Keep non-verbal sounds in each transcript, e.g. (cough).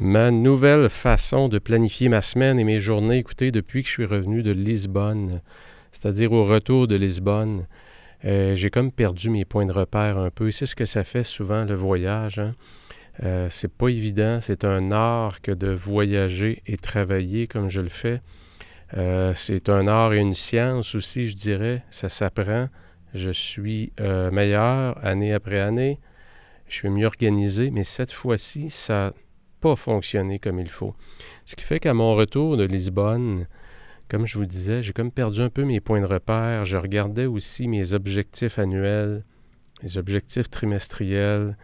Ma nouvelle façon de planifier ma semaine et mes journées, écoutez, depuis que je suis revenu de Lisbonne, c'est-à-dire au retour de Lisbonne, euh, j'ai comme perdu mes points de repère un peu. C'est ce que ça fait souvent le voyage. Hein? Euh, c'est pas évident, c'est un art que de voyager et travailler comme je le fais. Euh, c'est un art et une science aussi, je dirais. Ça s'apprend. Je suis meilleur année après année. Je suis mieux organisé, mais cette fois-ci, ça pas fonctionné comme il faut. Ce qui fait qu'à mon retour de Lisbonne, comme je vous disais, j'ai comme perdu un peu mes points de repère. Je regardais aussi mes objectifs annuels, mes objectifs trimestriels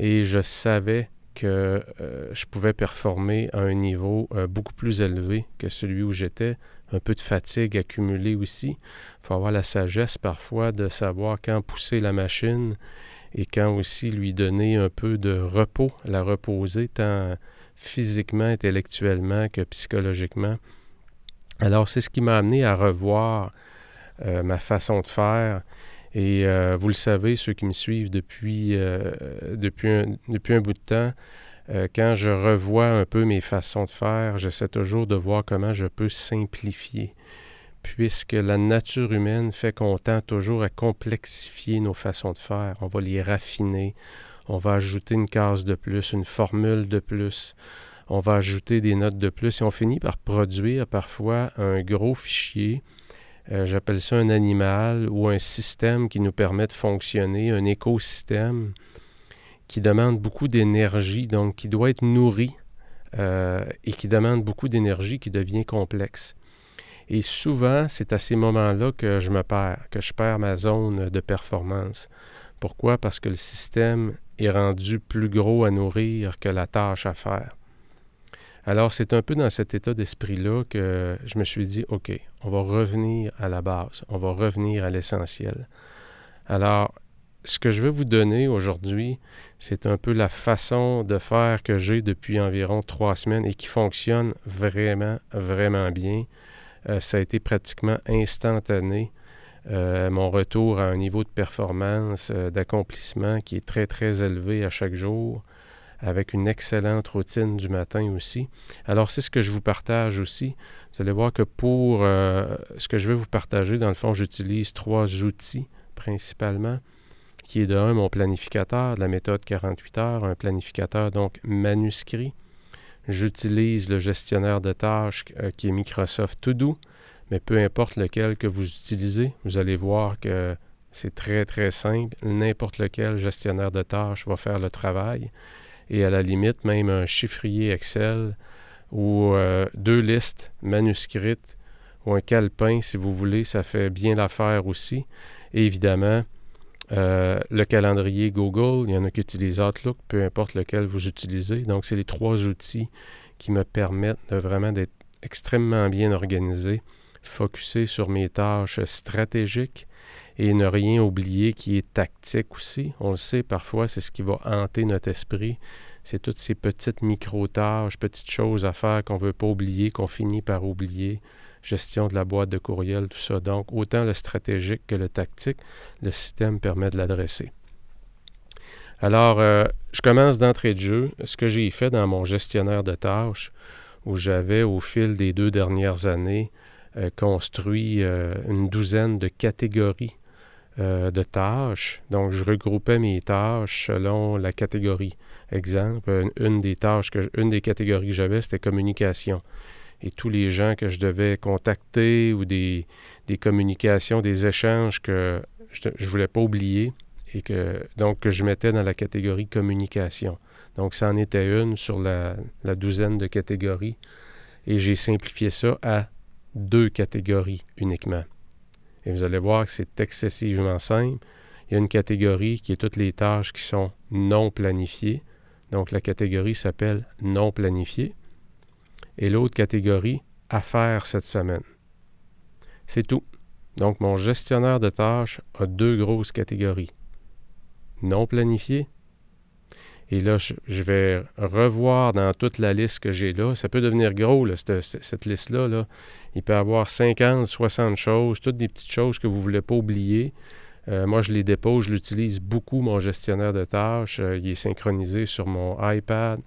et je savais que euh, je pouvais performer à un niveau euh, beaucoup plus élevé que celui où j'étais. Un peu de fatigue accumulée aussi. Il faut avoir la sagesse parfois de savoir quand pousser la machine et quand aussi lui donner un peu de repos, la reposer tant physiquement, intellectuellement que psychologiquement. Alors c'est ce qui m'a amené à revoir euh, ma façon de faire et euh, vous le savez, ceux qui me suivent depuis, euh, un, depuis un bout de temps, quand je revois un peu mes façons de faire, j'essaie toujours de voir comment je peux simplifier, puisque la nature humaine fait qu'on tend toujours à complexifier nos façons de faire. On va les raffiner, on va ajouter une case de plus, une formule de plus, on va ajouter des notes de plus, et on finit par produire parfois un gros fichier euh, j'appelle ça un animal ou un système qui nous permet de fonctionner, un écosystème qui demande beaucoup d'énergie, donc qui doit être nourri euh, et qui demande beaucoup d'énergie, qui devient complexe. Et souvent, c'est à ces moments-là que je me perds, que je perds ma zone de performance. Pourquoi? Parce que le système est rendu plus gros à nourrir que la tâche à faire. Alors, c'est un peu dans cet état d'esprit-là que je me suis dit, OK, on va revenir à la base, on va revenir à l'essentiel. Alors, ce que je vais vous donner aujourd'hui, c'est un peu la façon de faire que j'ai depuis environ trois semaines et qui fonctionne vraiment, vraiment bien. Euh, ça a été pratiquement instantané. Euh, mon retour à un niveau de performance, euh, d'accomplissement qui est très, très élevé à chaque jour avec une excellente routine du matin aussi. Alors, c'est ce que je vous partage aussi. Vous allez voir que pour ce que je vais vous partager, dans le fond, j'utilise trois outils principalement, qui est de un, mon planificateur de la méthode 48 heures, un planificateur donc manuscrit. J'utilise le gestionnaire de tâches euh, qui est Microsoft To Do, mais peu importe lequel que vous utilisez, vous allez voir que c'est très très simple. N'importe lequel gestionnaire de tâches va faire le travail et à la limite même un chiffrier Excel ou euh, deux listes manuscrites ou un calepin si vous voulez, ça fait bien l'affaire aussi. Et évidemment, euh, le calendrier Google, il y en a qui utilisent Outlook, peu importe lequel vous utilisez. Donc, c'est les trois outils qui me permettent vraiment d'être extrêmement bien organisé, focusé sur mes tâches stratégiques et ne rien oublier qui est tactique aussi. On le sait, parfois, c'est ce qui va hanter notre esprit. C'est toutes ces petites micro-tâches, petites choses à faire qu'on ne veut pas oublier, qu'on finit par oublier. Gestion de la boîte de courriel, tout ça. Donc, autant le stratégique que le tactique, le système permet de l'adresser. Alors, euh, je commence d'entrée de jeu. Ce que j'ai fait dans mon gestionnaire de tâches, où j'avais au fil des deux dernières années euh, construit euh, une douzaine de catégories de tâches. Donc, je regroupais mes tâches selon la catégorie. Exemple, une, des tâches, une des catégories que j'avais, c'était communication. Et tous les gens que je devais contacter ou des, communications, des échanges que je ne voulais pas oublier et que donc que je mettais dans la catégorie communication. Donc, ça en était une sur la, douzaine de catégories et j'ai simplifié ça à deux catégories uniquement. Et vous allez voir que c'est excessivement simple. Il y a une catégorie qui est toutes les tâches qui sont non planifiées. Donc la catégorie s'appelle non planifié. Et l'autre catégorie, à faire cette semaine. C'est tout. Donc mon gestionnaire de tâches a deux grosses catégories. Non planifié. Et là, je, vais revoir dans toute la liste que j'ai là. Ça peut devenir gros, cette, liste-là. Là. Il peut y avoir 50, 60 choses, toutes des petites choses que vous ne voulez pas oublier. Euh, moi, je les dépose, je l'utilise beaucoup, mon gestionnaire de tâches. Euh, il est synchronisé sur mon iPad,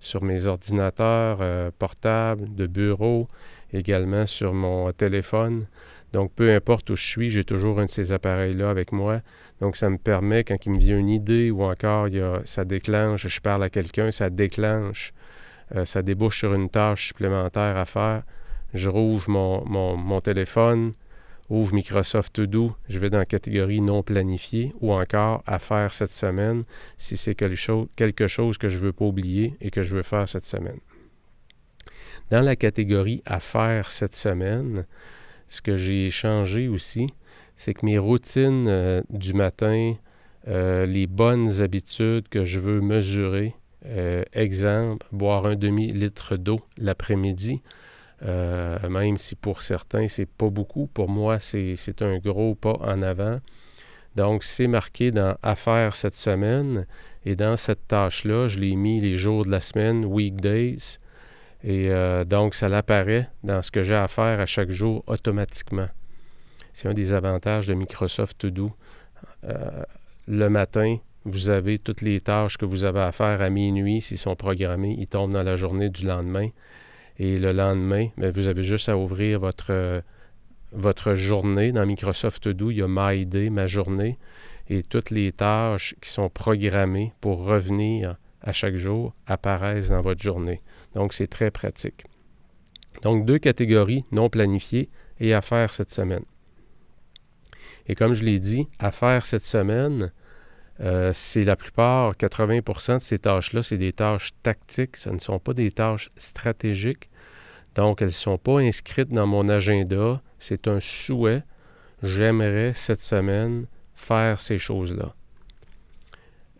sur mes ordinateurs euh, portables, de bureau, également sur mon téléphone. Donc, peu importe où je suis, j'ai toujours un de ces appareils-là avec moi. Donc, ça me permet, quand il me vient une idée ou encore ça déclenche, je parle à quelqu'un, ça déclenche, ça débouche sur une tâche supplémentaire à faire. Je rouvre mon, mon téléphone, ouvre Microsoft To Do, je vais dans la catégorie non planifié ou encore à faire cette semaine si c'est quelque chose, quelque chose que je ne veux pas oublier et que je veux faire cette semaine. Dans la catégorie à faire cette semaine, ce que j'ai changé aussi, c'est que mes routines euh, du matin, euh, les bonnes habitudes que je veux mesurer, euh, exemple, boire un demi-litre d'eau l'après-midi, euh, même si pour certains, c'est pas beaucoup. Pour moi, c'est un gros pas en avant. Donc, c'est marqué dans Affaires cette semaine. Et dans cette tâche-là, je l'ai mis les jours de la semaine, weekdays. Et euh, donc, ça l'apparaît dans ce que j'ai à faire à chaque jour automatiquement. C'est un des avantages de Microsoft To Do. Euh, le matin, vous avez toutes les tâches que vous avez à faire à minuit, s'ils sont programmés, ils tombent dans la journée du lendemain. Et le lendemain, ben, vous avez juste à ouvrir votre, votre journée. Dans Microsoft Do, il y a My Day, ma journée, et toutes les tâches qui sont programmées pour revenir à chaque jour apparaissent dans votre journée. Donc, c'est très pratique. Donc, deux catégories non planifiées et à faire cette semaine. Et comme je l'ai dit, à faire cette semaine, euh, c'est la plupart, 80% de ces tâches-là, c'est des tâches tactiques, ce ne sont pas des tâches stratégiques. Donc, elles ne sont pas inscrites dans mon agenda. C'est un souhait. J'aimerais cette semaine faire ces choses-là.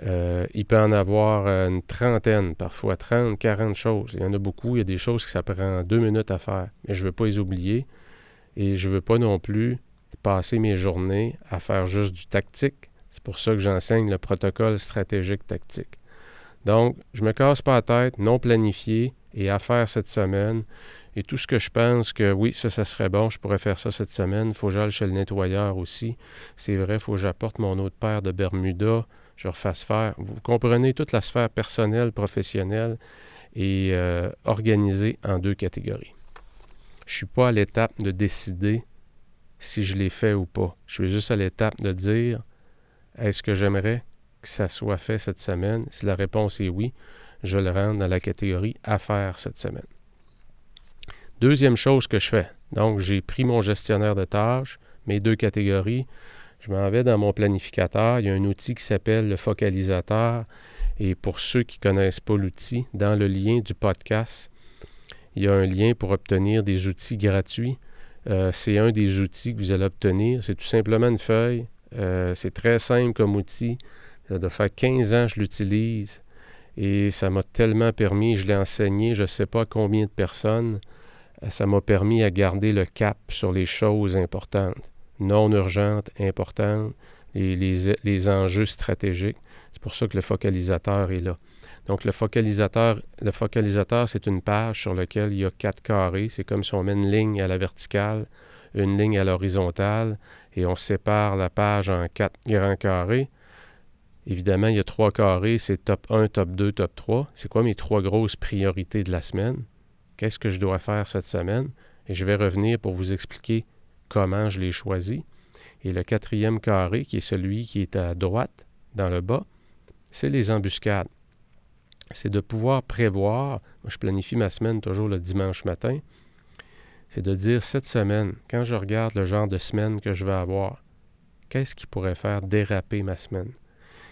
Euh, il peut en avoir une trentaine, parfois 30, 40 choses. Il y en a beaucoup. Il y a des choses que ça prend deux minutes à faire. Mais je ne veux pas les oublier. Et je ne veux pas non plus passer mes journées à faire juste du tactique. C'est pour ça que j'enseigne le protocole stratégique tactique. Donc, je ne me casse pas la tête, non planifié et à faire cette semaine. Et tout ce que je pense que oui, ça, ça serait bon, je pourrais faire ça cette semaine. Faut que j'aille chez le nettoyeur aussi. C'est vrai, faut que j'apporte mon autre paire de Bermuda, je refasse faire. Vous comprenez toute la sphère personnelle, professionnelle et euh, organisée en deux catégories. Je ne suis pas à l'étape de décider si je l'ai fait ou pas. Je suis juste à l'étape de dire est-ce que j'aimerais que ça soit fait cette semaine? Si la réponse est oui, je le rentre dans la catégorie à cette semaine. Deuxième chose que je fais, donc j'ai pris mon gestionnaire de tâches, mes deux catégories, je m'en vais dans mon planificateur. Il y a un outil qui s'appelle le focalisateur. Et pour ceux qui ne connaissent pas l'outil, dans le lien du podcast, il y a un lien pour obtenir des outils gratuits. Euh, c'est un des outils que vous allez obtenir. C'est tout simplement une feuille euh, c'est très simple comme outil. Ça doit faire 15 ans que je l'utilise et ça m'a tellement permis, je l'ai enseigné, je ne sais pas combien de personnes, euh, ça m'a permis à garder le cap sur les choses importantes, non urgentes, importantes, les, enjeux stratégiques. C'est pour ça que le focalisateur est là. Donc, le focalisateur, le focalisateur, c'est une page sur laquelle il y a quatre carrés. C'est comme si on met une ligne à la verticale, une ligne à l'horizontale et on sépare la page en quatre grands carrés. Évidemment, il y a trois carrés, c'est top 1, top 2, top 3. C'est quoi mes trois grosses priorités de la semaine? Qu'est-ce que je dois faire cette semaine? Et je vais revenir pour vous expliquer comment je l'ai choisi. Et le quatrième carré, qui est celui qui est à droite, dans le bas, c'est les embuscades. C'est de pouvoir prévoir, moi je planifie ma semaine toujours le dimanche matin, c'est de dire cette semaine, quand je regarde le genre de semaine que je vais avoir, qu'est-ce qui pourrait faire déraper ma semaine?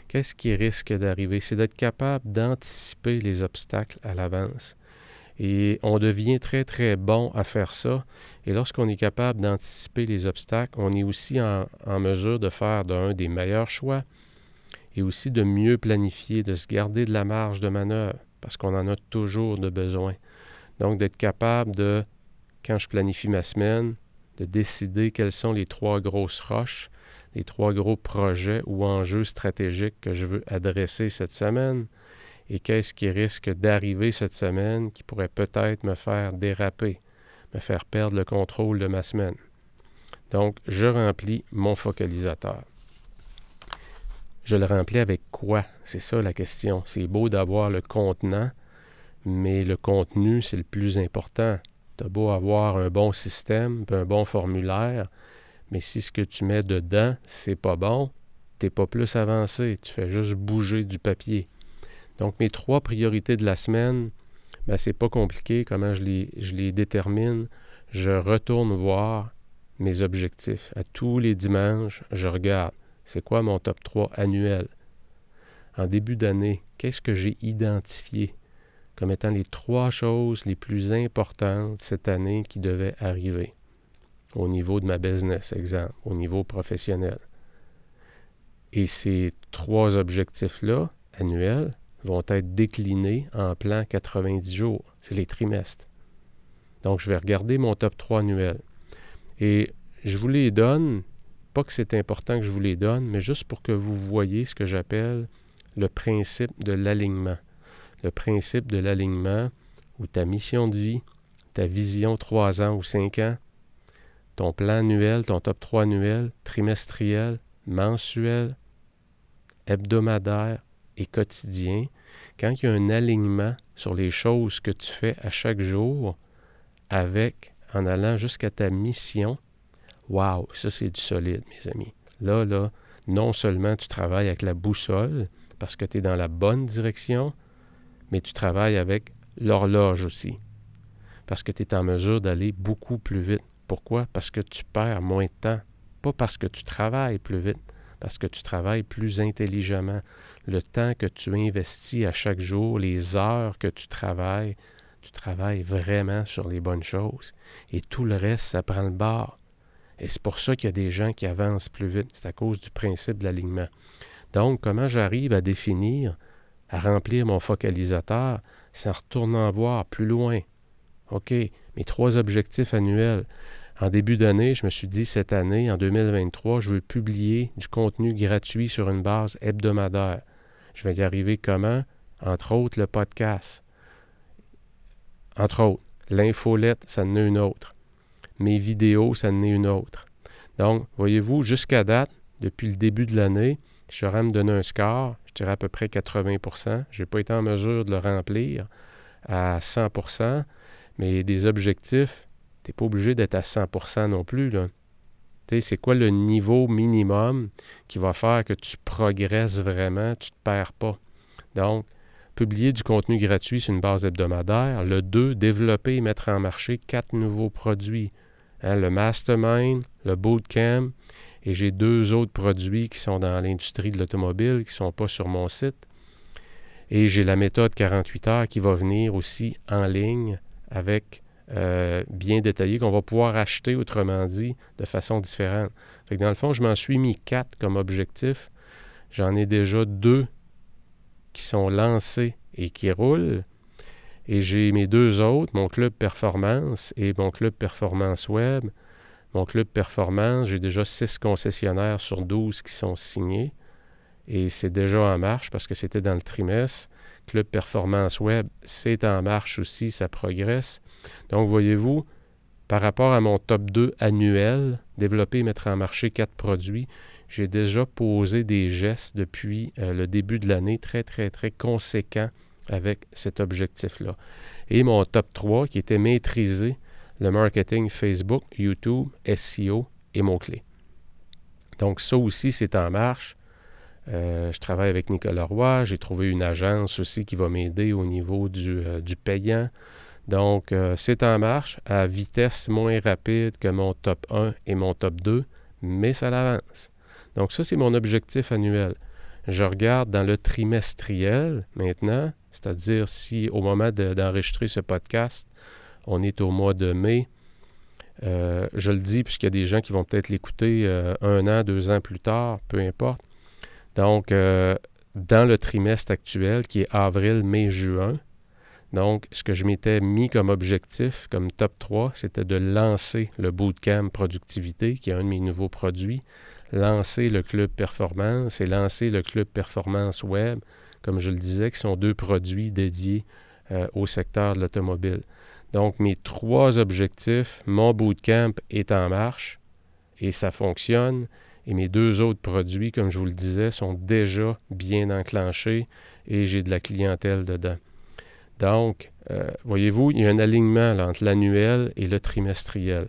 Qu'est-ce qui risque d'arriver? C'est d'être capable d'anticiper les obstacles à l'avance. Et on devient très, très bon à faire ça. Et lorsqu'on est capable d'anticiper les obstacles, on est aussi en, mesure de faire d'un des meilleurs choix et aussi de mieux planifier, de se garder de la marge de manœuvre, parce qu'on en a toujours de besoin. Donc, d'être capable de, quand je planifie ma semaine, de décider quelles sont les trois grosses roches, les trois gros projets ou enjeux stratégiques que je veux adresser cette semaine et qu'est-ce qui risque d'arriver cette semaine qui pourrait peut-être me faire déraper, me faire perdre le contrôle de ma semaine. Donc, je remplis mon focalisateur. Je le remplis avec quoi? C'est ça la question. C'est beau d'avoir le contenant, mais le contenu, c'est le plus important. Tu as beau avoir un bon système, un bon formulaire, mais si ce que tu mets dedans, c'est pas bon, tu n'es pas plus avancé. Tu fais juste bouger du papier. Donc, mes trois priorités de la semaine, ben, c'est pas compliqué comment je les, je les détermine. Je retourne voir mes objectifs. À tous les dimanches, je regarde c'est quoi mon top 3 annuel? En début d'année, qu'est-ce que j'ai identifié? Comme étant les trois choses les plus importantes cette année qui devaient arriver au niveau de ma business, exemple, au niveau professionnel. Et ces trois objectifs-là, annuels, vont être déclinés en plan 90 jours. C'est les trimestres. Donc, je vais regarder mon top 3 annuel. Et je vous les donne, pas que c'est important que je vous les donne, mais juste pour que vous voyez ce que j'appelle le principe de l'alignement. Le principe de l'alignement où ta mission de vie, ta vision 3 ans ou 5 ans, ton plan annuel, ton top 3 annuel, trimestriel, mensuel, hebdomadaire, et quotidien, quand il y a un alignement sur les choses que tu fais à chaque jour, avec, en allant jusqu'à ta mission, waouh, ça c'est du solide, mes amis. Là, là, non seulement tu travailles avec la boussole, parce que tu es dans la bonne direction, mais tu travailles avec l'horloge aussi, parce que tu es en mesure d'aller beaucoup plus vite. Pourquoi? Parce que tu perds moins de temps, pas parce que tu travailles plus vite, parce que tu travailles plus intelligemment. Le temps que tu investis à chaque jour, les heures que tu travailles, tu travailles vraiment sur les bonnes choses. Et tout le reste, ça prend le bord. Et c'est pour ça qu'il y a des gens qui avancent plus vite. C'est à cause du principe de l'alignement. Donc, comment j'arrive à définir, à remplir mon focalisateur, c'est en retournant voir plus loin. OK, mes trois objectifs annuels. En début d'année, je me suis dit, cette année, en 2023, je veux publier du contenu gratuit sur une base hebdomadaire. Je vais y arriver comment? Entre autres, le podcast. Entre autres, l'infolette, ça en est une autre. Mes vidéos, ça en est une autre. Donc, voyez-vous, jusqu'à date, depuis le début de l'année, j'aurais me donner un score, je dirais à peu près 80% Je n'ai pas été en mesure de le remplir à 100% mais des objectifs tu n'es pas obligé d'être à 100% non plus. C'est quoi le niveau minimum qui va faire que tu progresses vraiment, tu ne te perds pas? Donc, publier du contenu gratuit sur une base hebdomadaire. Le 2, développer et mettre en marché quatre nouveaux produits. Hein, le Mastermind, le Bootcamp, et j'ai deux autres produits qui sont dans l'industrie de l'automobile, qui ne sont pas sur mon site. Et j'ai la méthode 48 heures qui va venir aussi en ligne avec euh, bien détaillé qu'on va pouvoir acheter, autrement dit, de façon différente. dans le fond, je m'en suis mis quatre comme objectif. J'en ai déjà deux qui sont lancés et qui roulent. Et j'ai mes deux autres, mon club performance et mon club performance web. Mon club performance, j'ai déjà six concessionnaires sur 12 qui sont signés. Et c'est déjà en marche parce que c'était dans le trimestre. Club Performance Web, c'est en marche aussi, ça progresse. Donc, voyez-vous, par rapport à mon top 2 annuel, développer et mettre en marché quatre produits, j'ai déjà posé des gestes depuis euh, le début de l'année très, très, très conséquents avec cet objectif-là. Et mon top 3 qui était maîtriser le marketing Facebook, YouTube, SEO et mots-clés. Donc ça aussi, c'est en marche. Euh, je travaille avec Nicolas Roy. J'ai trouvé une agence aussi qui va m'aider au niveau du, euh, payant. Donc, euh, c'est en marche à vitesse moins rapide que mon top 1 et mon top 2, mais ça l'avance. Donc, ça, c'est mon objectif annuel. Je regarde dans le trimestriel maintenant, c'est-à-dire si au moment d'enregistrer ce podcast, on est au mois de mai, euh, je le dis puisqu'il y a des gens qui vont peut-être l'écouter euh, un an, deux ans plus tard, peu importe. Donc, dans le trimestre actuel, qui est avril, mai, juin, donc, ce que je m'étais mis comme objectif, comme top 3, c'était de lancer le Bootcamp Productivité, qui est un de mes nouveaux produits, lancer le Club Performance et lancer le Club Performance Web, comme je le disais, qui sont deux produits dédiés euh, au secteur de l'automobile. Donc, mes trois objectifs, mon Bootcamp est en marche et ça fonctionne. Et mes deux autres produits, comme je vous le disais, sont déjà bien enclenchés et j'ai de la clientèle dedans. Donc, euh, voyez-vous, il y a un alignement entre l'annuel et le trimestriel.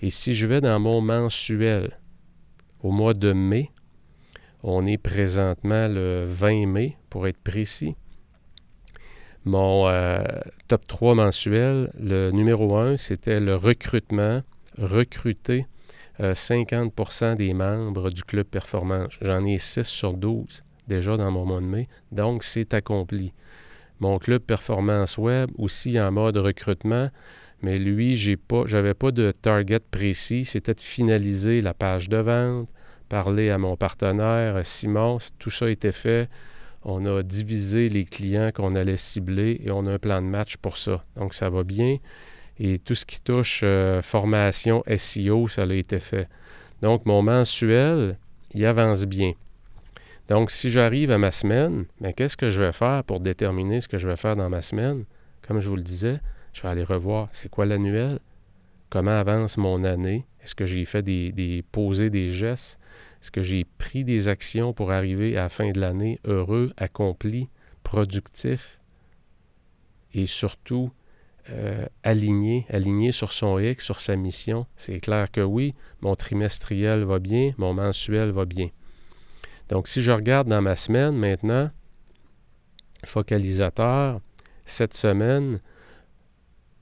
Et si je vais dans mon mensuel au mois de mai, on est présentement le 20 mai, pour être précis. Mon euh, top 3 mensuel, le numéro 1, c'était le recrutement, recruter 50% euh, des membres du club performance. J'en ai 6 sur 12 déjà dans mon mois de mai, donc c'est accompli. Mon club performance web aussi en mode recrutement, mais lui, j'ai pas, j'avais pas de target précis. C'était de finaliser la page de vente, parler à mon partenaire Simon. Tout ça été fait. On a divisé les clients qu'on allait cibler et on a un plan de match pour ça. Donc ça va bien. Et tout ce qui touche euh, formation SEO, ça a été fait. Donc mon mensuel, il avance bien. Donc, si j'arrive à ma semaine, mais qu'est-ce que je vais faire pour déterminer ce que je vais faire dans ma semaine? Comme je vous le disais, je vais aller revoir c'est quoi l'annuel, comment avance mon année, est-ce que j'ai fait des, des des gestes, est-ce que j'ai pris des actions pour arriver à la fin de l'année heureux, accompli, productif et surtout euh, aligné, aligné sur son X, sur sa mission. C'est clair que oui, mon trimestriel va bien, mon mensuel va bien. Donc, si je regarde dans ma semaine maintenant, focalisateur, cette semaine,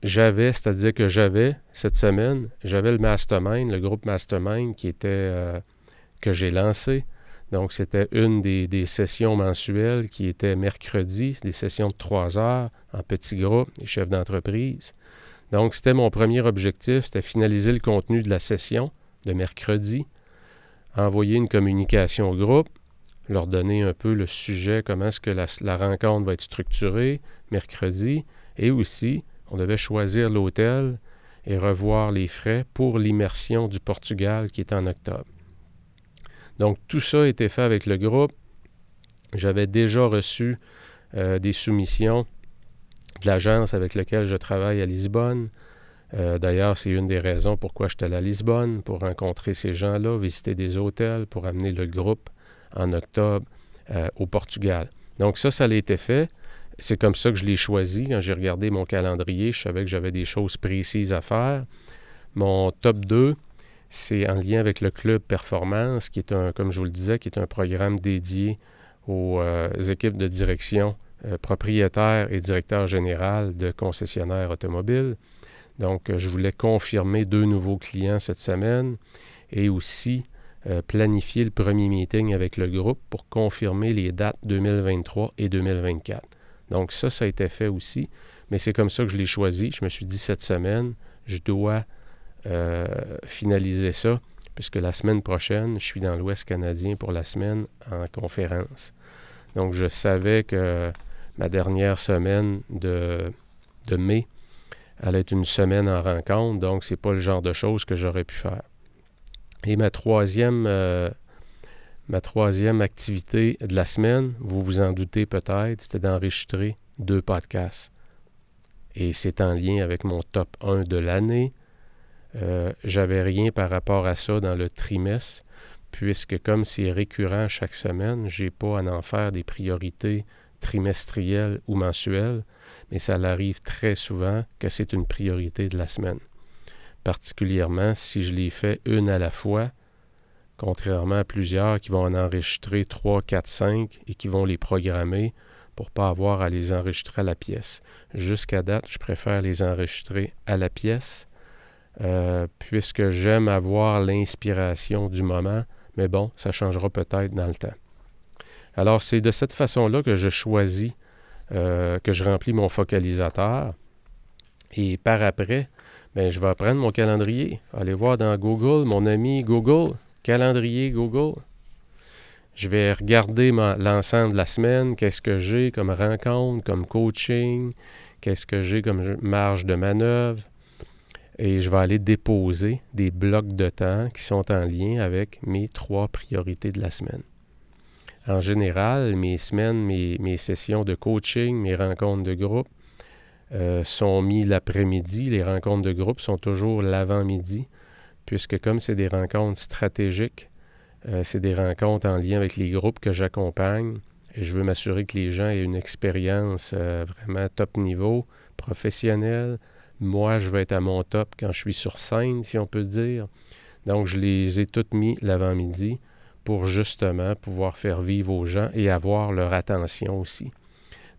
j'avais, c'est-à-dire que j'avais, cette semaine, j'avais le mastermind, le groupe mastermind qui était, euh, que j'ai lancé. Donc, c'était une des, sessions mensuelles qui était mercredi, des sessions de trois heures en petits groupes, les chefs d'entreprise. Donc, c'était mon premier objectif, c'était finaliser le contenu de la session de mercredi, envoyer une communication au groupe, leur donner un peu le sujet, comment est-ce que la, rencontre va être structurée mercredi, et aussi, on devait choisir l'hôtel et revoir les frais pour l'immersion du Portugal qui est en octobre. Donc tout ça a été fait avec le groupe. J'avais déjà reçu euh, des soumissions de l'agence avec laquelle je travaille à Lisbonne. Euh, d'ailleurs, c'est une des raisons pourquoi j'étais à Lisbonne, pour rencontrer ces gens-là, visiter des hôtels, pour amener le groupe en octobre euh, au Portugal. Donc ça, ça a été fait. C'est comme ça que je l'ai choisi. Quand j'ai regardé mon calendrier, je savais que j'avais des choses précises à faire. Mon top 2, c'est en lien avec le Club Performance, qui est un, comme je vous le disais, qui est un programme dédié aux euh, équipes de direction propriétaires et directeurs généraux de concessionnaires automobiles. Donc, euh, je voulais confirmer deux nouveaux clients cette semaine et aussi euh, planifier le premier meeting avec le groupe pour confirmer les dates 2023 et 2024. Donc, ça, ça a été fait aussi, mais c'est comme ça que je l'ai choisi. Je me suis dit cette semaine, je dois euh, finaliser ça, puisque la semaine prochaine, je suis dans l'Ouest canadien pour la semaine en conférence. Donc, je savais que ma dernière semaine de, de mai, allait être une semaine en rencontre, donc c'est pas le genre de choses que j'aurais pu faire. Et ma troisième, euh, ma troisième activité de la semaine, vous vous en doutez peut-être, c'était d'enregistrer deux podcasts. Et c'est en lien avec mon top 1 de l'année. Euh, j'avais rien par rapport à ça dans le trimestre, puisque comme c'est récurrent chaque semaine, j'ai pas à en faire des priorités trimestrielles ou mensuelles mais ça arrive très souvent que c'est une priorité de la semaine. Particulièrement si je les fais une à la fois, contrairement à plusieurs qui vont en enregistrer 3, 4, 5 et qui vont les programmer. pour ne pas avoir à les enregistrer à la pièce. Jusqu'à date, je préfère les enregistrer à la pièce euh, puisque j'aime avoir l'inspiration du moment, mais bon, ça changera peut-être dans le temps. Alors, c'est de cette façon-là que je choisis, euh, que je remplis mon focalisateur. Et par après, ben, je vais prendre mon calendrier, aller voir dans Google, mon ami Google, calendrier Google. Je vais regarder l'ensemble de la semaine, qu'est-ce que j'ai comme rencontre, comme coaching, qu'est-ce que j'ai comme marge de manœuvre? Et je vais aller déposer des blocs de temps qui sont en lien avec mes trois priorités de la semaine. En général, mes semaines, mes, sessions de coaching, mes rencontres de groupe euh, sont mis l'après-midi. Les rencontres de groupe sont toujours l'avant-midi, puisque comme c'est des rencontres stratégiques, euh, c'est des rencontres en lien avec les groupes que j'accompagne. Et je veux m'assurer que les gens aient une expérience euh, vraiment top niveau, professionnelle. Moi, je vais être à mon top quand je suis sur scène, si on peut dire. Donc, je les ai toutes mis l'avant-midi pour justement pouvoir faire vivre aux gens et avoir leur attention aussi.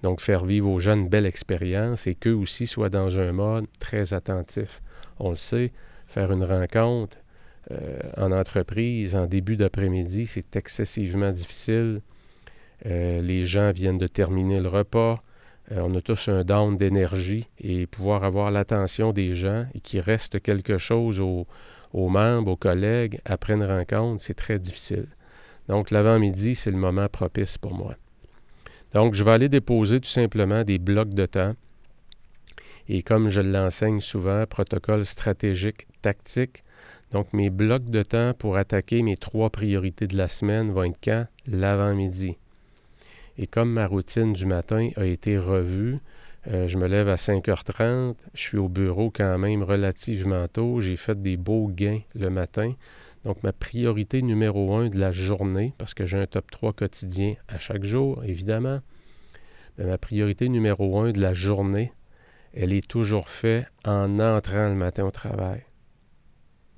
Donc, faire vivre aux gens une belle expérience et qu'eux aussi soient dans un mode très attentif. On le sait, faire une rencontre, euh, en entreprise, en début d'après-midi, c'est excessivement difficile. Euh, les gens viennent de terminer le repas. Euh, on a tous un down d'énergie et pouvoir avoir l'attention des gens et qu'il reste quelque chose aux, membres, aux collègues après une rencontre, c'est très difficile. Donc l'avant-midi, c'est le moment propice pour moi. Donc je vais aller déposer tout simplement des blocs de temps. Et comme je l'enseigne souvent, protocole stratégique, tactique, donc, mes blocs de temps pour attaquer mes trois priorités de la semaine vont être quand? L'avant-midi. Et comme ma routine du matin a été revue, euh, je me lève à 5h30, je suis au bureau quand même relativement tôt, j'ai fait des beaux gains le matin. Donc, ma priorité numéro un de la journée, parce que j'ai un top 3 quotidien à chaque jour, évidemment, mais ma priorité numéro un de la journée, elle est toujours faite en entrant le matin au travail.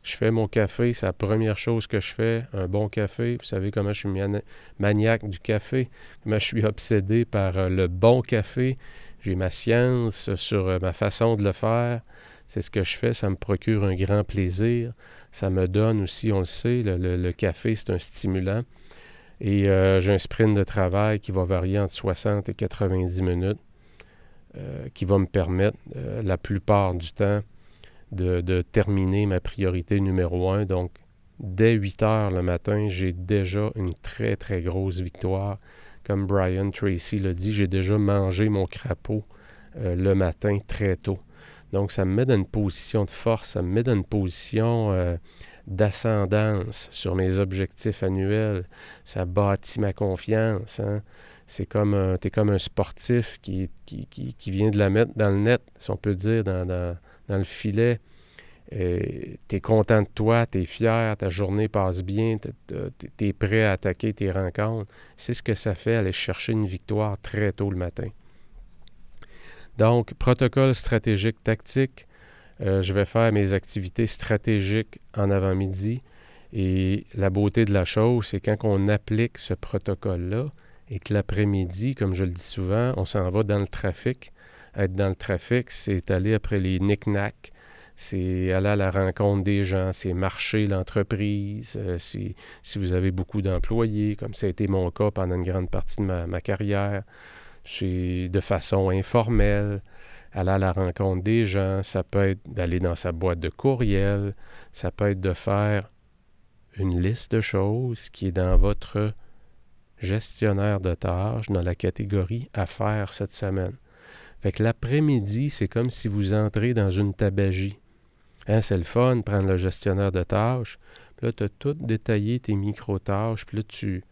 Je fais mon café, c'est la première chose que je fais, un bon café. Vous savez comment je suis maniaque du café, comment je suis obsédé par euh, le bon café. J'ai ma science sur euh, ma façon de le faire. C'est ce que je fais, ça me procure un grand plaisir. Ça me donne aussi, on le sait, le, café, c'est un stimulant. Et euh, j'ai un sprint de travail qui va varier entre 60 et 90 minutes, qui va me permettre la plupart du temps de, terminer ma priorité numéro un. Donc, dès 8 heures le matin, j'ai déjà une très, très grosse victoire. Comme Brian Tracy l'a dit, j'ai déjà mangé mon crapaud euh, le matin très tôt. Donc, ça me met dans une position de force, ça me met dans une position euh, d'ascendance sur mes objectifs annuels. Ça bâtit ma confiance. Hein. C'est comme tu es comme un sportif qui, qui, qui, vient de la mettre dans le net, si on peut dire, dans le filet. tu es content de toi, tu es fier, ta journée passe bien, tu es prêt à attaquer tes rencontres. C'est ce que ça fait aller chercher une victoire très tôt le matin. Donc, protocole stratégique tactique, euh, je vais faire mes activités stratégiques en avant-midi. Et la beauté de la chose, c'est quand on applique ce protocole-là et que l'après-midi, comme je le dis souvent, on s'en va dans le trafic être dans le trafic, c'est aller après les knick c'est aller à la rencontre des gens, c'est marcher l'entreprise, euh, si vous avez beaucoup d'employés, comme ça a été mon cas pendant une grande partie de ma, carrière, c'est de façon informelle, aller à la rencontre des gens, ça peut être d'aller dans sa boîte de courriel, ça peut être de faire une liste de choses qui est dans votre gestionnaire de tâches dans la catégorie à faire cette semaine. Fait que l'après-midi, c'est comme si vous entrez dans une tabagie. Hein, c'est le fun, prendre le gestionnaire de tâches. Puis là, tu as tout détaillé tes micro-tâches. Puis là, tu,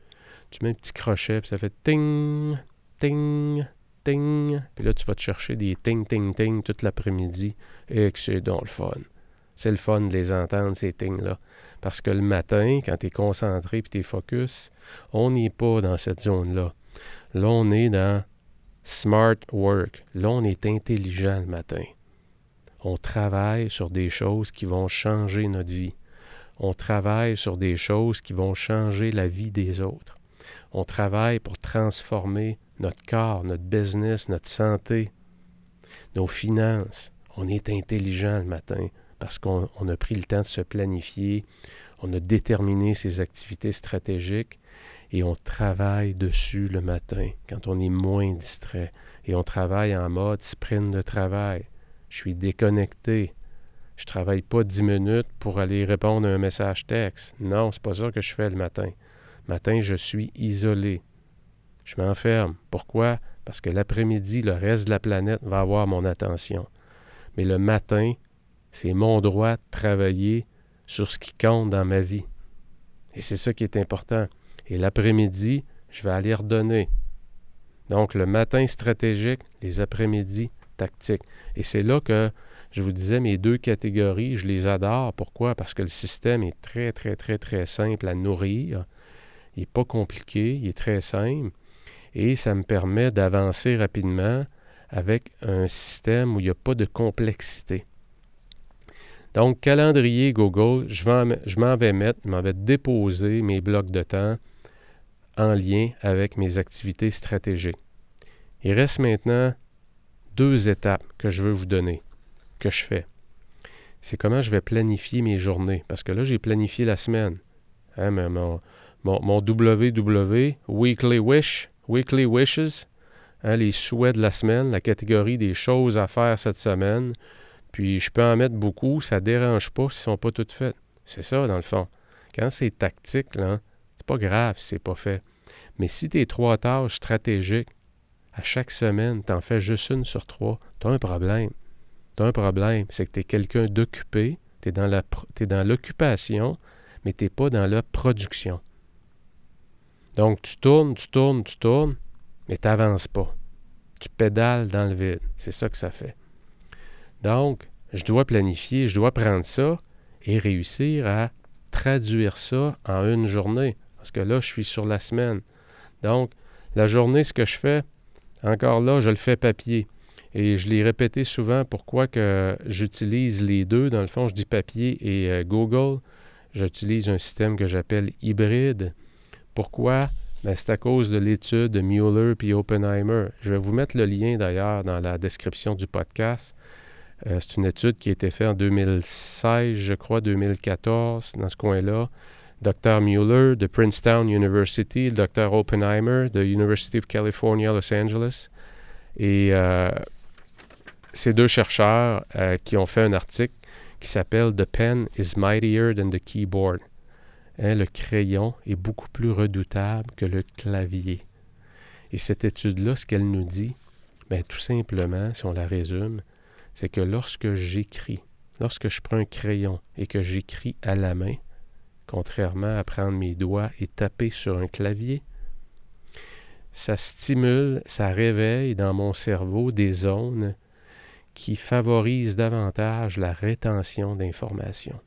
tu mets un petit crochet, puis ça fait ting, ting, ting. Puis là, tu vas te chercher des ting, ting, ting toute l'après-midi. Et que c'est donc le fun. C'est le fun de les entendre, ces tings-là. Parce que le matin, quand tu es concentré et tu es focus, on n'est pas dans cette zone-là. Là, on est dans Smart work. Là, on est intelligent le matin. On travaille sur des choses qui vont changer notre vie. On travaille sur des choses qui vont changer la vie des autres. On travaille pour transformer notre corps, notre business, notre santé, nos finances. On est intelligent le matin parce qu'on a pris le temps de se planifier, on a déterminé ses activités stratégiques et on travaille dessus le matin quand on est moins distrait. Et on travaille en mode sprint de travail. Je suis déconnecté. Je travaille pas dix minutes pour aller répondre à un message texte. Non, c'est pas ça que je fais le matin. Le matin, je suis isolé. Je m'enferme. Pourquoi? Parce que l'après-midi, le reste de la planète va avoir mon attention. Mais le matin, c'est mon droit de travailler sur ce qui compte dans ma vie. Et c'est ça qui est important. Et l'après-midi, je vais aller redonner. Donc, le matin stratégique, les après-midi tactiques. Et c'est là que je vous disais, mes deux catégories, je les adore. Pourquoi? Parce que le système est très, très, très, très simple à nourrir. Il n'est pas compliqué, il est très simple. Et ça me permet d'avancer rapidement avec un système où il n'y a pas de complexité. Donc, calendrier Google, je, m'en vais mettre, je m'en vais déposer mes blocs de temps en lien avec mes activités stratégiques. Il reste maintenant deux étapes que je veux vous donner que je fais. C'est comment je vais planifier mes journées. Parce que là, j'ai planifié la semaine. Hein, mon, mon, WW, Weekly Wish, Weekly Wishes, hein, les souhaits de la semaine, la catégorie des choses à faire cette semaine. Puis je peux en mettre beaucoup, ça ne dérange pas s'ils ne sont pas toutes faites. C'est ça, dans le fond. Quand c'est tactique, là, c'est pas grave si c'est pas fait. Mais si tes trois tâches stratégiques, à chaque semaine, tu en fais juste une sur trois, tu as un problème tu as un problème. C'est que tu es quelqu'un d'occupé, tu es dans l'occupation, mais tu n'es pas dans la production. Donc, tu tournes, tu tournes, tu tournes, mais tu n'avances pas. Tu pédales dans le vide. C'est ça que ça fait. Donc, je dois planifier, je dois prendre ça et réussir à traduire ça en une journée. Parce que là, je suis sur la semaine. Donc, la journée, ce que je fais, encore là, je le fais papier. Et je l'ai répété souvent pourquoi que j'utilise les deux? Dans le fond, je dis papier et euh, Google. J'utilise un système que j'appelle hybride. Pourquoi? Ben, c'est à cause de l'étude de Mueller et Oppenheimer. Je vais vous mettre le lien d'ailleurs dans la description du podcast. Euh, c'est une étude qui a été faite en 2016, je crois, 2014, dans ce coin-là. Dr. Mueller de Princeton University, le Dr. Oppenheimer de University of California, Los Angeles. Et euh, ces deux chercheurs euh, qui ont fait un article qui s'appelle The pen is mightier than the keyboard. Hein, le crayon est beaucoup plus redoutable que le clavier. Et cette étude-là, ce qu'elle nous dit, bien, tout simplement, si on la résume, c'est que lorsque j'écris, lorsque je prends un crayon et que j'écris à la main, contrairement à prendre mes doigts et taper sur un clavier, ça stimule, ça réveille dans mon cerveau des zones qui favorise davantage la rétention d'informations.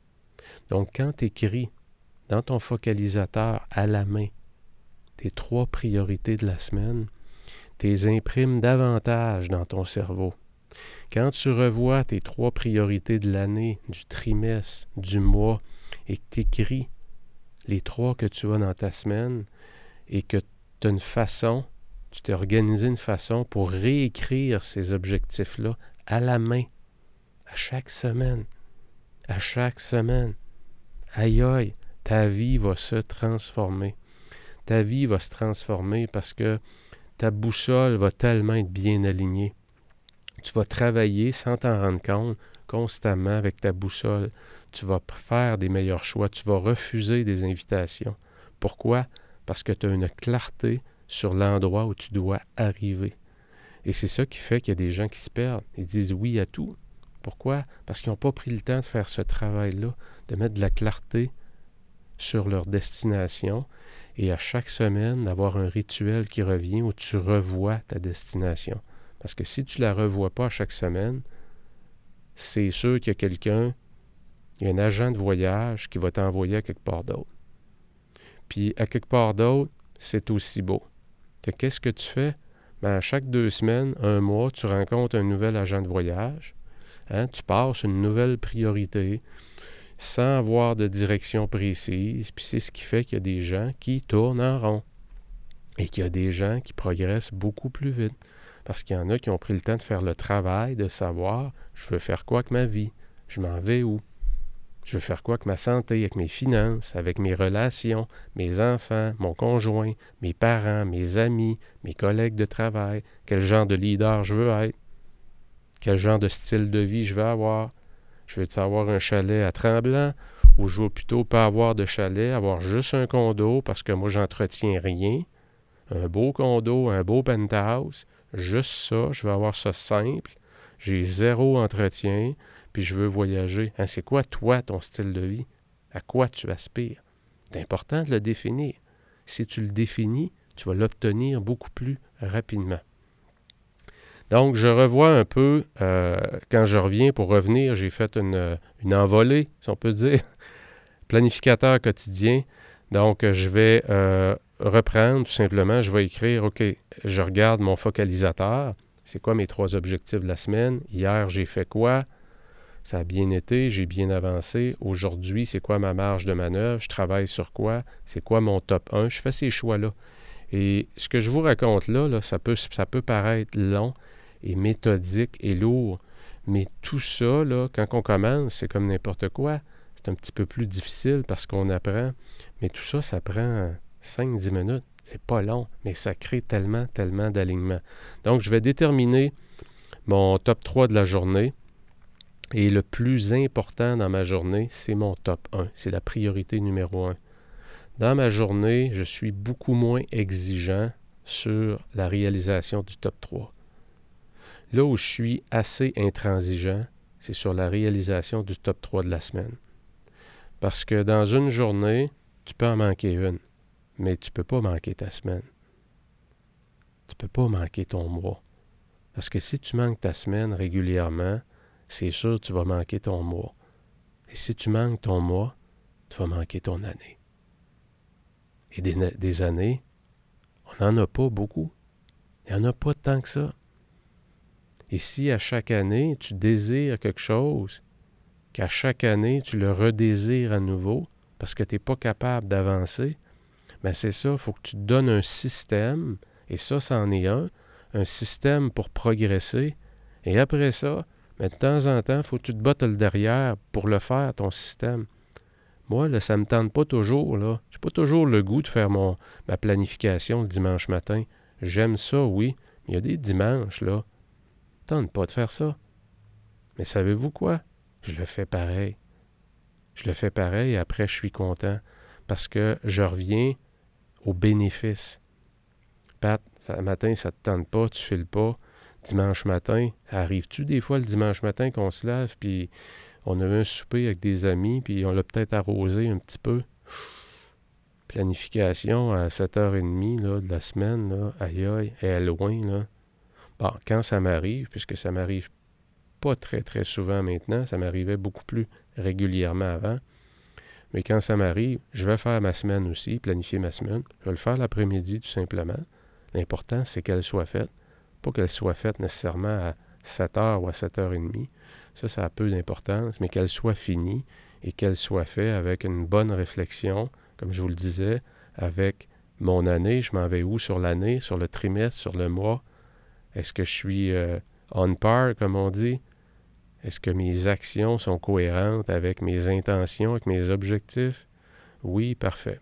Donc, quand tu écris dans ton focalisateur à la main tes trois priorités de la semaine, tu imprimes davantage dans ton cerveau. Quand tu revois tes trois priorités de l'année, du trimestre, du mois, et que tu écris les trois que tu as dans ta semaine, et que tu as une façon, tu t'es organisé une façon pour réécrire ces objectifs-là à la main, à chaque semaine, à chaque semaine. Aïe aïe, ta vie va se transformer. Ta vie va se transformer parce que ta boussole va tellement être bien alignée. Tu vas travailler sans t'en rendre compte constamment avec ta boussole. Tu vas faire des meilleurs choix. Tu vas refuser des invitations. Pourquoi? Parce que tu as une clarté sur l'endroit où tu dois arriver. Et c'est ça qui fait qu'il y a des gens qui se perdent. Ils disent oui à tout. Pourquoi? Parce qu'ils n'ont pas pris le temps de faire ce travail-là, de mettre de la clarté sur leur destination et à chaque semaine d'avoir un rituel qui revient où tu revois ta destination. Parce que si tu ne la revois pas chaque semaine, c'est sûr qu'il y a quelqu'un, il y a un agent de voyage qui va t'envoyer à quelque part d'autre. Puis à quelque part d'autre, c'est aussi beau. Qu'est-ce que tu fais? à chaque deux semaines, un mois, tu rencontres un nouvel agent de voyage. Hein, tu passes une nouvelle priorité sans avoir de direction précise. Puis c'est ce qui fait qu'il y a des gens qui tournent en rond. Et qu'il y a des gens qui progressent beaucoup plus vite. Parce qu'il y en a qui ont pris le temps de faire le travail, de savoir, je veux faire quoi avec ma vie, je m'en vais où, je veux faire quoi avec ma santé, avec mes finances, avec mes relations, mes enfants, mon conjoint, mes parents, mes amis, mes collègues de travail, quel genre de leader je veux être, quel genre de style de vie je veux avoir? Je veux avoir un chalet à Tremblant ou je veux plutôt pas avoir de chalet, avoir juste un condo parce que moi j'entretiens rien? Un beau condo, un beau penthouse, juste ça, je veux avoir ça simple. J'ai zéro entretien, puis je veux voyager. Hein, c'est quoi, toi, ton style de vie? À quoi tu aspires? C'est important de le définir. Si tu le définis, tu vas l'obtenir beaucoup plus rapidement. Donc, je revois un peu, euh, quand je reviens pour revenir, j'ai fait une, envolée, si on peut dire, (laughs) planificateur quotidien. Donc, je vais euh, reprendre tout simplement, je vais écrire, OK, je regarde mon focalisateur, c'est quoi mes trois objectifs de la semaine? Hier, j'ai fait quoi? Ça a bien été, j'ai bien avancé. Aujourd'hui, c'est quoi ma marge de manœuvre? Je travaille sur quoi? C'est quoi mon top 1? Je fais ces choix-là. Et ce que je vous raconte là, ça, peut, ça peut paraître long et méthodique et lourd, mais tout ça, là, quand on commence, c'est comme n'importe quoi. C'est un petit peu plus difficile parce qu'on apprend, mais tout ça, ça prend 5-10 minutes. C'est pas long, mais ça crée tellement, tellement d'alignement. Donc, je vais déterminer mon top 3 de la journée. Et le plus important dans ma journée, c'est mon top 1. C'est la priorité numéro 1. Dans ma journée, je suis beaucoup moins exigeant sur la réalisation du top 3. Là où je suis assez intransigeant, c'est sur la réalisation du top 3 de la semaine. Parce que dans une journée, tu peux en manquer une, mais tu ne peux pas manquer ta semaine. Tu ne peux pas manquer ton mois. Parce que si tu manques ta semaine régulièrement, c'est sûr que tu vas manquer ton mois. Et si tu manques ton mois, tu vas manquer ton année. Et des, années, on n'en a pas beaucoup. Il n'y en a pas tant que ça. Et si à chaque année, tu désires quelque chose, qu'à chaque année, tu le redésires à nouveau, parce que tu n'es pas capable d'avancer, bien c'est ça, il faut que tu te donnes un système, et ça, c'en est un, un système pour progresser. Et après ça, mais de temps en temps, il faut que tu te bottes le derrière pour le faire, ton système. Moi, là, ça ne me tente pas toujours. Je n'ai pas toujours le goût de faire mon, ma planification le dimanche matin. J'aime ça, oui, mais il y a des dimanches, là. Tente pas de faire ça. Mais savez-vous quoi? Je le fais pareil. Je le fais pareil et après, je suis content parce que je reviens au bénéfice. Pat, matin, ça ne te tente pas, tu files pas dimanche matin. Arrive-tu des fois le dimanche matin qu'on se lave, puis on a eu un souper avec des amis, puis on l'a peut-être arrosé un petit peu? Planification à 7h30 là, de la semaine, là, aïe aïe, elle est loin. Là. Bon, quand ça m'arrive, puisque ça m'arrive pas très très souvent maintenant, ça m'arrivait beaucoup plus régulièrement avant. Mais quand ça m'arrive, je vais faire ma semaine aussi, planifier ma semaine. Je vais le faire l'après-midi tout simplement. L'important, c'est qu'elle soit faite. Pas qu'elle soit faite nécessairement à 7 heures ou à 7 heures et demie. Ça, ça a peu d'importance, mais qu'elle soit finie et qu'elle soit faite avec une bonne réflexion, comme je vous le disais, avec mon année, je m'en vais où sur l'année, sur le trimestre, sur le mois? Est-ce que je suis euh, on par, comme on dit? Est-ce que mes actions sont cohérentes avec mes intentions, avec mes objectifs? Oui, parfait.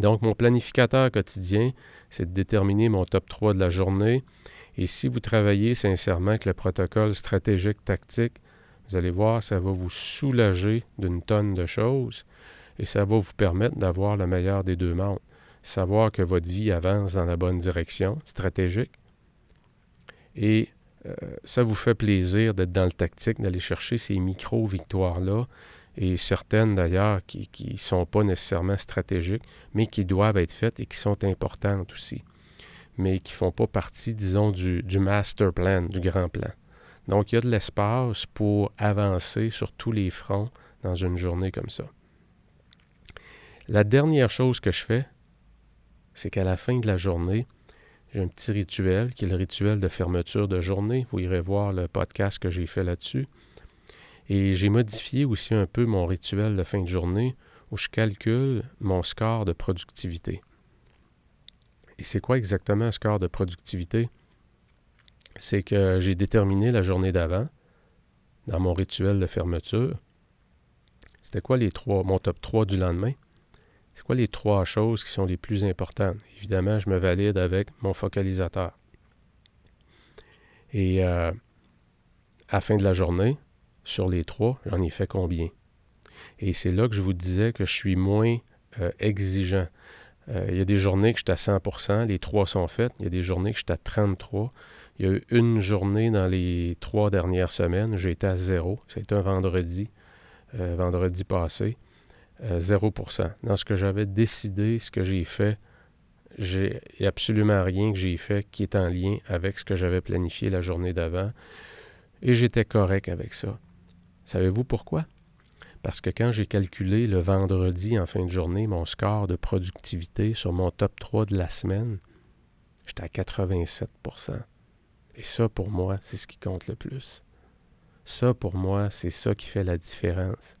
Donc, mon planificateur quotidien, c'est de déterminer mon top 3 de la journée. Et si vous travaillez sincèrement avec le protocole stratégique tactique, vous allez voir, ça va vous soulager d'une tonne de choses et ça va vous permettre d'avoir le meilleur des deux mondes. Savoir que votre vie avance dans la bonne direction stratégique. Et euh, ça vous fait plaisir d'être dans le tactique, d'aller chercher ces micro-victoires-là et certaines d'ailleurs qui ne sont pas nécessairement stratégiques, mais qui doivent être faites et qui sont importantes aussi, mais qui ne font pas partie, disons, du, du master plan, du grand plan. Donc, il y a de l'espace pour avancer sur tous les fronts dans une journée comme ça. La dernière chose que je fais, c'est qu'à la fin de la journée, j'ai un petit rituel qui est le rituel de fermeture de journée. Vous irez voir le podcast que j'ai fait là-dessus. Et j'ai modifié aussi un peu mon rituel de fin de journée où je calcule mon score de productivité. Et c'est quoi exactement un score de productivité? C'est que j'ai déterminé la journée d'avant, dans mon rituel de fermeture, c'était quoi les trois, mon top 3 du lendemain? Les trois choses qui sont les plus importantes? Évidemment, je me valide avec mon focalisateur. Et euh, à la fin de la journée, sur les trois, j'en ai fait combien? Et c'est là que je vous disais que je suis moins euh, exigeant. Euh, il y a des journées que je suis à 100% les trois sont faites. Il y a des journées que je suis à 33 Il y a eu une journée dans les trois dernières semaines, j'ai été à zéro. C'était un vendredi, vendredi passé. 0%. Euh, Dans ce que j'avais décidé, ce que j'ai fait, a absolument rien que j'ai fait qui est en lien avec ce que j'avais planifié la journée d'avant. Et j'étais correct avec ça. Savez-vous pourquoi? Parce que quand j'ai calculé le vendredi en fin de journée mon score de productivité sur mon top 3 de la semaine, j'étais à 87% Et ça, pour moi, c'est ce qui compte le plus. Ça, pour moi, c'est ça qui fait la différence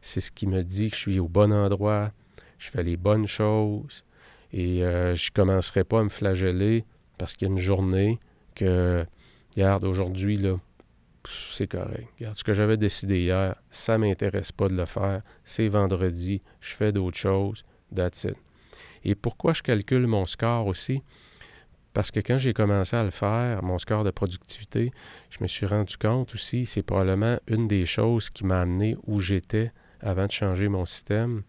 c'est ce qui me dit que je suis au bon endroit, je fais les bonnes choses et euh, je ne commencerai pas à me flageller parce qu'il y a une journée que, regarde, aujourd'hui, là, c'est correct. Regarde, ce que j'avais décidé hier, ça ne m'intéresse pas de le faire. C'est vendredi, je fais d'autres choses, that's. Et pourquoi je calcule mon score aussi? Parce que quand j'ai commencé à le faire, mon score de productivité, je me suis rendu compte aussi, c'est probablement une des choses qui m'a amené où j'étais avant de changer mon système,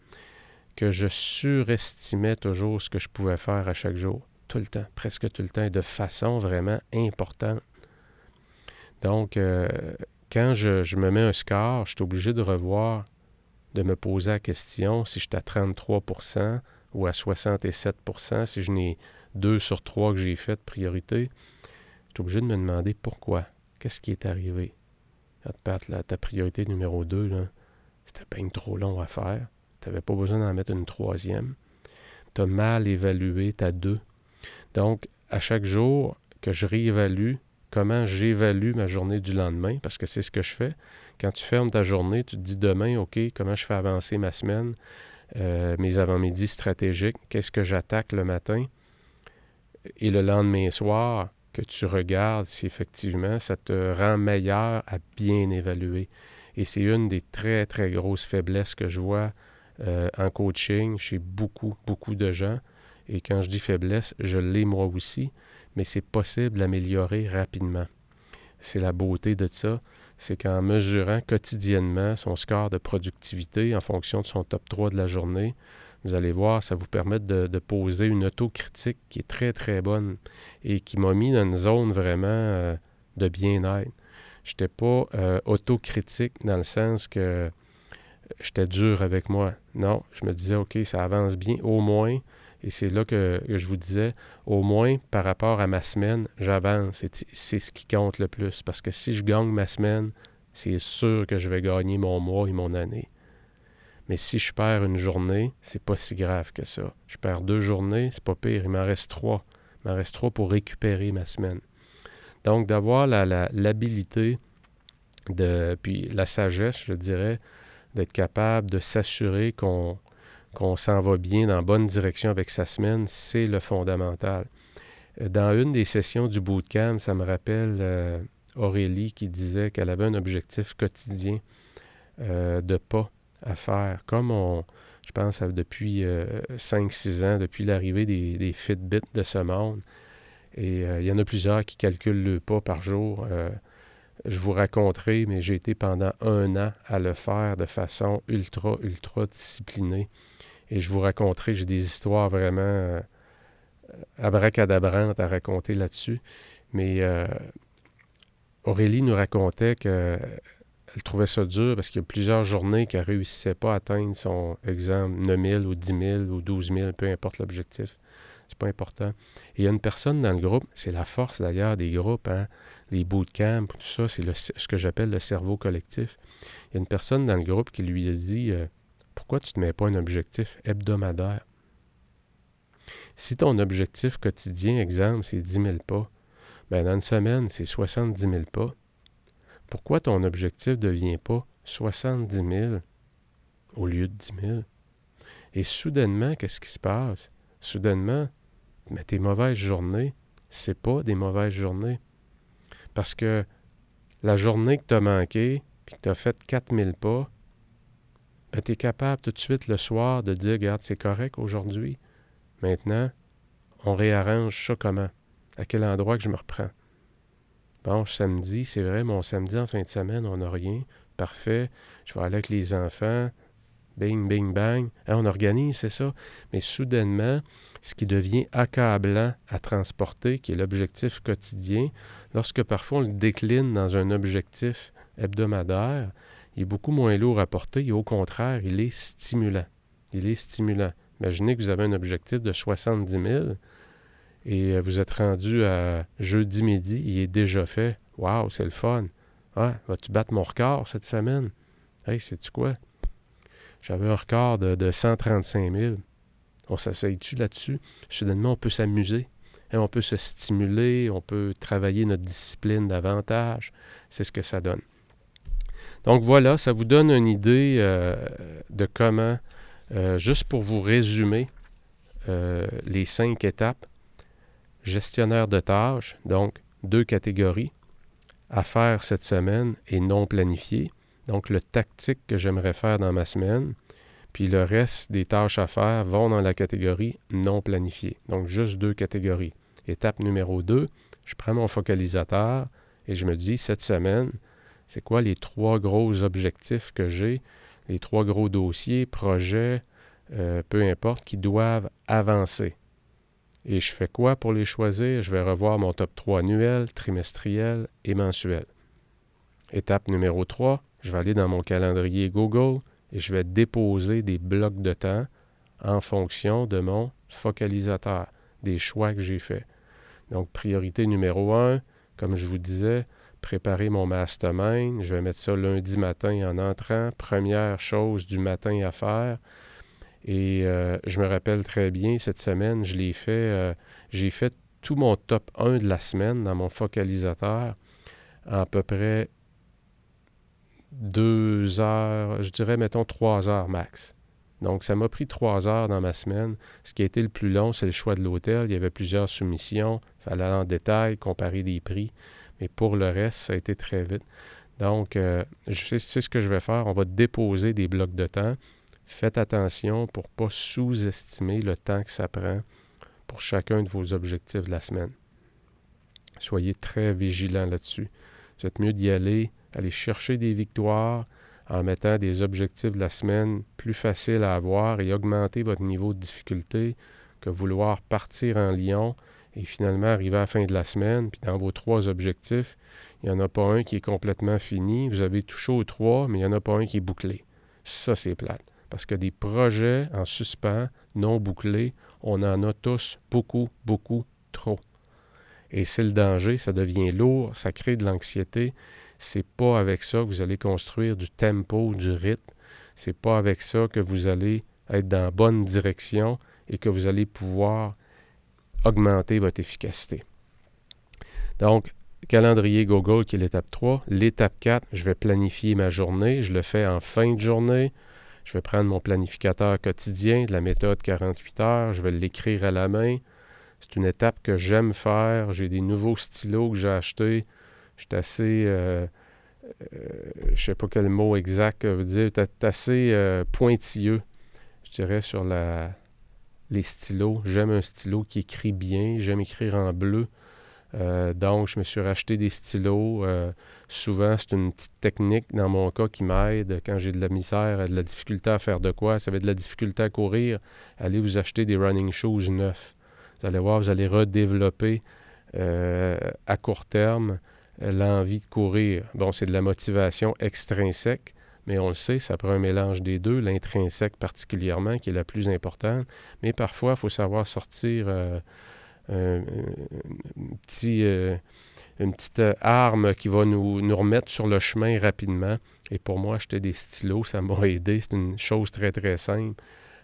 que je surestimais toujours ce que je pouvais faire à chaque jour, tout le temps, presque tout le temps, et de façon vraiment importante. Donc, euh, quand je, me mets un score, je suis obligé de revoir, de me poser la question si je suis à 33% ou à 67% si je n'ai deux sur trois que j'ai fait priorité. Je suis obligé de me demander pourquoi. Qu'est-ce qui est arrivé? Pat, ta priorité numéro 2, là, c'était pas trop long à faire. Tu n'avais pas besoin d'en mettre une troisième. Tu as mal évalué ta deux. Donc, à chaque jour que je réévalue, comment j'évalue ma journée du lendemain, parce que c'est ce que je fais. Quand tu fermes ta journée, tu te dis demain, OK, comment je fais avancer ma semaine, euh, mes avant-midi stratégiques, qu'est-ce que j'attaque le matin? Et le lendemain soir, que tu regardes si effectivement ça te rend meilleur à bien évaluer. Et c'est une des très, très grosses faiblesses que je vois euh, en coaching chez beaucoup, beaucoup de gens. Et quand je dis faiblesse, je l'ai moi aussi, mais c'est possible d'améliorer rapidement. C'est la beauté de ça, c'est qu'en mesurant quotidiennement son score de productivité en fonction de son top 3 de la journée, vous allez voir, ça vous permet de, poser une autocritique qui est très, très bonne et qui m'a mis dans une zone vraiment euh, de bien-être. Je n'étais pas euh, autocritique dans le sens que j'étais dur avec moi. Non, je me disais, OK, ça avance bien, au moins. Et c'est là que, je vous disais, au moins par rapport à ma semaine, j'avance. C'est ce qui compte le plus. Parce que si je gagne ma semaine, c'est sûr que je vais gagner mon mois et mon année. Mais si je perds une journée, c'est pas si grave que ça. Je perds deux journées, c'est pas pire. Il m'en reste trois. Il m'en reste trois pour récupérer ma semaine. Donc, d'avoir l'habilité, de, puis la sagesse, je dirais, d'être capable de s'assurer qu'on s'en va bien dans la bonne direction avec sa semaine, c'est le fondamental. Dans une des sessions du bootcamp, ça me rappelle euh, Aurélie qui disait qu'elle avait un objectif quotidien euh, de pas à faire, comme on, je pense, depuis 5-6 euh, ans, depuis l'arrivée des, des Fitbit de ce monde. Et euh, il y en a plusieurs qui calculent le pas par jour. Euh, je vous raconterai, mais j'ai été pendant un an à le faire de façon ultra, ultra disciplinée. Et je vous raconterai, j'ai des histoires vraiment euh, abracadabrantes à raconter là-dessus. Mais Aurélie nous racontait qu'elle trouvait ça dur parce qu'il y a plusieurs journées qu'elle ne réussissait pas à atteindre son exemple 9 000 ou 10 000 ou 12 000, peu importe l'objectif. C'est pas important. Et il y a une personne dans le groupe, c'est la force d'ailleurs des groupes, hein, les bootcamps, tout ça, c'est ce que j'appelle le cerveau collectif. Il y a une personne dans le groupe qui lui a dit euh, Pourquoi tu ne te mets pas un objectif hebdomadaire? Si ton objectif quotidien, exemple, c'est 10 000 pas, ben dans une semaine, c'est 70 000 pas. Pourquoi ton objectif ne devient pas 70 000 au lieu de 10 000? Et soudainement, qu'est-ce qui se passe? Soudainement, Mais tes mauvaises journées, c'est pas des mauvaises journées. Parce que la journée que tu as manqué, puis que tu as fait 4000 pas, ben, tu es capable tout de suite le soir de dire, regarde, c'est correct aujourd'hui. Maintenant, on réarrange ça comment? À quel endroit que je me reprends? Bon, samedi, c'est vrai, mon samedi en fin de semaine, on n'a rien. Parfait. Je vais aller avec les enfants. Bing, bing, bang. Hein, on organise, c'est ça. Mais soudainement, ce qui devient accablant à transporter, qui est l'objectif quotidien, lorsque parfois on le décline dans un objectif hebdomadaire, il est beaucoup moins lourd à porter et au contraire, il est stimulant. Il est stimulant. Imaginez que vous avez un objectif de 70 000 et euh, vous êtes rendu à jeudi midi, il est déjà fait. Waouh, c'est le fun. Ah, vas-tu battre mon record cette semaine? Hey, sais-tu quoi? J'avais un record de, 135 000. On s'asseye-tu là-dessus? Soudainement, on peut s'amuser. Hein, on peut se stimuler, on peut travailler notre discipline davantage. C'est ce que ça donne. Donc voilà, ça vous donne une idée euh, de comment, euh, juste pour vous résumer les cinq étapes, gestionnaire de tâches, donc deux catégories, à faire cette semaine et non planifié. Donc le tactique que j'aimerais faire dans ma semaine, puis le reste des tâches à faire vont dans la catégorie non planifiée. Donc juste deux catégories. Étape numéro deux, je prends mon focalisateur et je me dis cette semaine, c'est quoi les trois gros objectifs que j'ai, les trois gros dossiers, projets, euh, peu importe, qui doivent avancer. Et je fais quoi pour les choisir? Je vais revoir mon top 3 annuel, trimestriel et mensuel. Étape numéro 3, je vais aller dans mon calendrier Google et je vais déposer des blocs de temps en fonction de mon focalisateur, des choix que j'ai faits. Donc, priorité numéro 1, comme je vous disais, préparer mon mastermind. Je vais mettre ça lundi matin en entrant. Première chose du matin à faire, et euh, je me rappelle très bien, cette semaine, je l'ai fait, euh, j'ai fait tout mon top 1 de la semaine dans mon focalisateur à peu près deux heures, je dirais, mettons, trois heures max. Donc, ça m'a pris trois heures dans ma semaine. Ce qui a été le plus long, c'est le choix de l'hôtel. Il y avait plusieurs soumissions. Il fallait aller en détail, comparer les prix. Mais pour le reste, ça a été très vite. Donc, euh, sais, ce que je vais faire. On va déposer des blocs de temps. Faites attention pour ne pas sous-estimer le temps que ça prend pour chacun de vos objectifs de la semaine. Soyez très vigilants là-dessus. Êtes mieux d'y aller, aller chercher des victoires en mettant des objectifs de la semaine plus faciles à avoir et augmenter votre niveau de difficulté que vouloir partir en Lyon et finalement arriver à la fin de la semaine, puis dans vos trois objectifs, il n'y en a pas un qui est complètement fini. Vous avez touché aux trois, mais il n'y en a pas un qui est bouclé. Ça, c'est plate. Parce que des projets en suspens, non bouclés, on en a tous beaucoup, beaucoup trop. Et c'est le danger, ça devient lourd, ça crée de l'anxiété. C'est pas avec ça que vous allez construire du tempo, du rythme. C'est pas avec ça que vous allez être dans la bonne direction et que vous allez pouvoir augmenter votre efficacité. Donc, calendrier Google qui est l'étape 3. L'étape 4, je vais planifier ma journée. Je le fais en fin de journée. Je vais prendre mon planificateur quotidien de la méthode 48 heures, je vais l'écrire à la main. C'est une étape que j'aime faire. J'ai des nouveaux stylos que j'ai achetés. Je suis assez, euh, euh, je sais pas quel mot exact veut dire, assez euh, pointilleux, je dirais, sur les stylos. J'aime un stylo qui écrit bien. J'aime écrire en bleu. Euh, donc, je me suis racheté des stylos. Euh, souvent, c'est une petite technique dans mon cas qui m'aide quand j'ai de la misère, de la difficulté à faire de quoi. Ça va de la difficulté à courir. Allez vous acheter des running shoes neufs. Vous allez voir, vous allez redévelopper euh, à court terme l'envie de courir. Bon, c'est de la motivation extrinsèque, mais on le sait, ça prend un mélange des deux, l'intrinsèque particulièrement, qui est la plus importante. Mais parfois, il faut savoir sortir un, petit, euh, une petite arme qui va nous, nous, remettre sur le chemin rapidement. Et pour moi, acheter des stylos, ça m'a aidé. C'est une chose très, très simple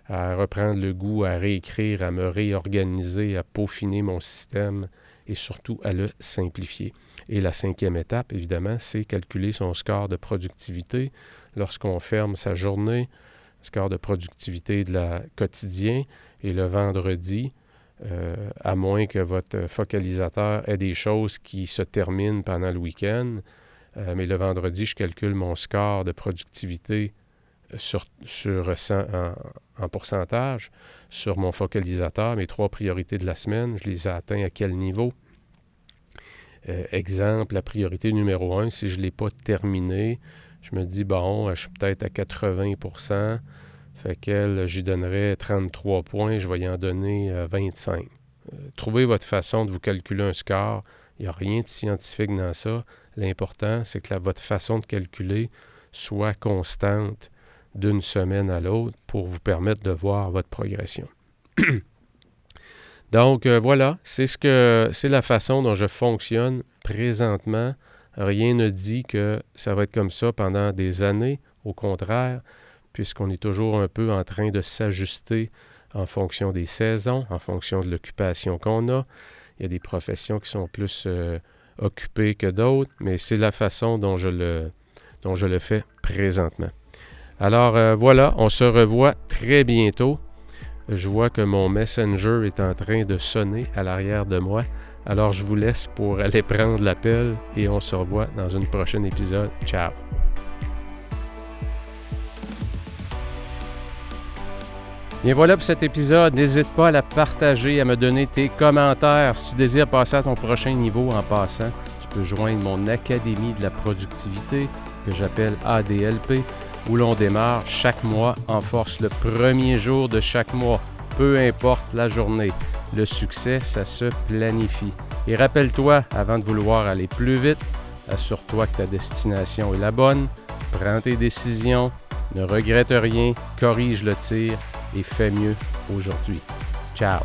à reprendre le goût, à réécrire, à me réorganiser, à peaufiner mon système et surtout à le simplifier. Et la cinquième étape, évidemment, c'est calculer son score de productivité lorsqu'on ferme sa journée, score de productivité de la quotidien. Et le vendredi, euh, à moins que votre focalisateur ait des choses qui se terminent pendant le week-end. Euh, mais le vendredi, je calcule mon score de productivité sur, sur en, pourcentage sur mon focalisateur. Mes trois priorités de la semaine, je les ai atteints à quel niveau? Euh, exemple, la priorité numéro un, si je ne l'ai pas terminé, je me dis, bon, je suis peut-être à 80 fait qu'elle, j'y donnerais 33 points, je vais y en donner 25. Euh, euh, trouvez votre façon de vous calculer un score. Il n'y a rien de scientifique dans ça. L'important, c'est que votre façon de calculer soit constante d'une semaine à l'autre pour vous permettre de voir votre progression. (clears throat) Donc euh, voilà, c'est ce que c'est la façon dont je fonctionne présentement. Rien ne dit que ça va être comme ça pendant des années. Au contraire, puisqu'on est toujours un peu en train de s'ajuster en fonction des saisons, en fonction de l'occupation qu'on a. Il y a des professions qui sont plus euh, occupées que d'autres, mais c'est la façon dont je le, fais présentement. Alors euh, voilà, on se revoit très bientôt. Je vois que mon Messenger est en train de sonner à l'arrière de moi. Alors je vous laisse pour aller prendre l'appel et on se revoit dans un prochain épisode. Ciao! Bien voilà pour cet épisode. N'hésite pas à la partager, à me donner tes commentaires. Si tu désires passer à ton prochain niveau en passant, tu peux joindre mon Académie de la productivité que j'appelle ADLP, où l'on démarre chaque mois en force le premier jour de chaque mois, peu importe la journée. Le succès, ça se planifie. Et rappelle-toi, avant de vouloir aller plus vite, assure-toi que ta destination est la bonne, prends tes décisions, ne regrette rien, corrige le tir et fais mieux aujourd'hui. Ciao